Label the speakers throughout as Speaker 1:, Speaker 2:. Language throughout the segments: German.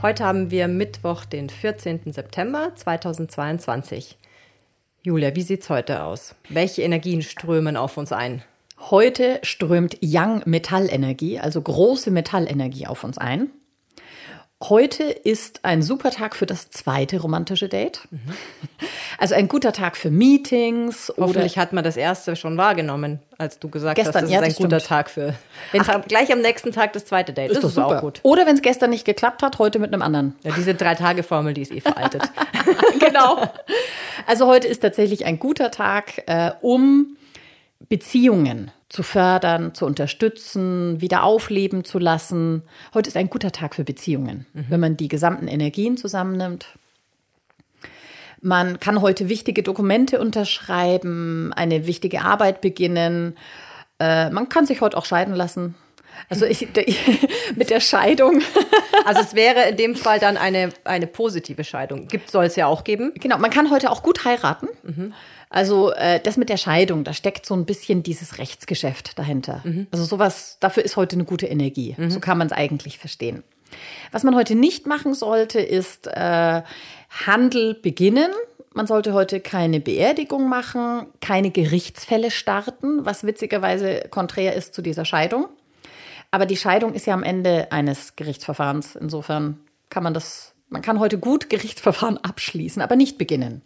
Speaker 1: Heute haben wir Mittwoch, den 14. September 2022. Julia, wie sieht's heute aus? Welche Energien strömen auf uns ein?
Speaker 2: Heute strömt Young Metallenergie, also große Metallenergie auf uns ein. Heute ist ein super Tag für das zweite romantische Date. Mhm. Also ein guter Tag für Meetings.
Speaker 1: Hoffentlich hat man das erste schon wahrgenommen, als du gesagt gestern, hast, das ja, ist ein guter Tag für. Ach, gleich am nächsten Tag das zweite Date.
Speaker 2: Ist das ist super. auch gut. Oder wenn es gestern nicht geklappt hat, heute mit einem anderen.
Speaker 1: Ja, diese Drei-Tage-Formel, die ist eh veraltet.
Speaker 2: genau. Also heute ist tatsächlich ein guter Tag, äh, um Beziehungen zu fördern, zu unterstützen, wieder aufleben zu lassen. Heute ist ein guter Tag für Beziehungen, mhm. wenn man die gesamten Energien zusammennimmt. Man kann heute wichtige Dokumente unterschreiben, eine wichtige Arbeit beginnen. Äh, man kann sich heute auch scheiden lassen. Also ich, mit der Scheidung.
Speaker 1: Also es wäre in dem Fall dann eine, eine positive Scheidung. Gibt soll es ja auch geben.
Speaker 2: Genau, man kann heute auch gut heiraten. Mhm. Also äh, das mit der Scheidung, da steckt so ein bisschen dieses Rechtsgeschäft dahinter. Mhm. Also sowas, dafür ist heute eine gute Energie. Mhm. So kann man es eigentlich verstehen. Was man heute nicht machen sollte, ist äh, Handel beginnen. Man sollte heute keine Beerdigung machen, keine Gerichtsfälle starten, was witzigerweise konträr ist zu dieser Scheidung. Aber die Scheidung ist ja am Ende eines Gerichtsverfahrens. Insofern kann man das, man kann heute gut Gerichtsverfahren abschließen, aber nicht beginnen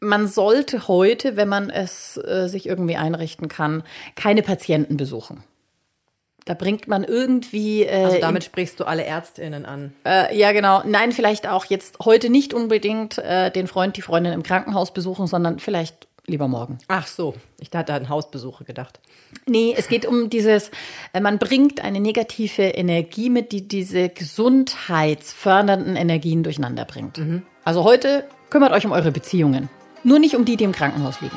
Speaker 2: man sollte heute, wenn man es äh, sich irgendwie einrichten kann, keine Patienten besuchen. Da bringt man irgendwie.
Speaker 1: Äh, also damit sprichst du alle Ärztinnen an.
Speaker 2: Äh, ja, genau. Nein, vielleicht auch jetzt heute nicht unbedingt äh, den Freund, die Freundin im Krankenhaus besuchen, sondern vielleicht lieber morgen.
Speaker 1: Ach so, ich hatte an Hausbesuche gedacht.
Speaker 2: Nee, es geht um dieses, äh, man bringt eine negative Energie mit, die diese gesundheitsfördernden Energien durcheinander bringt. Mhm. Also heute kümmert euch um eure Beziehungen. Nur nicht um die, die im Krankenhaus liegen.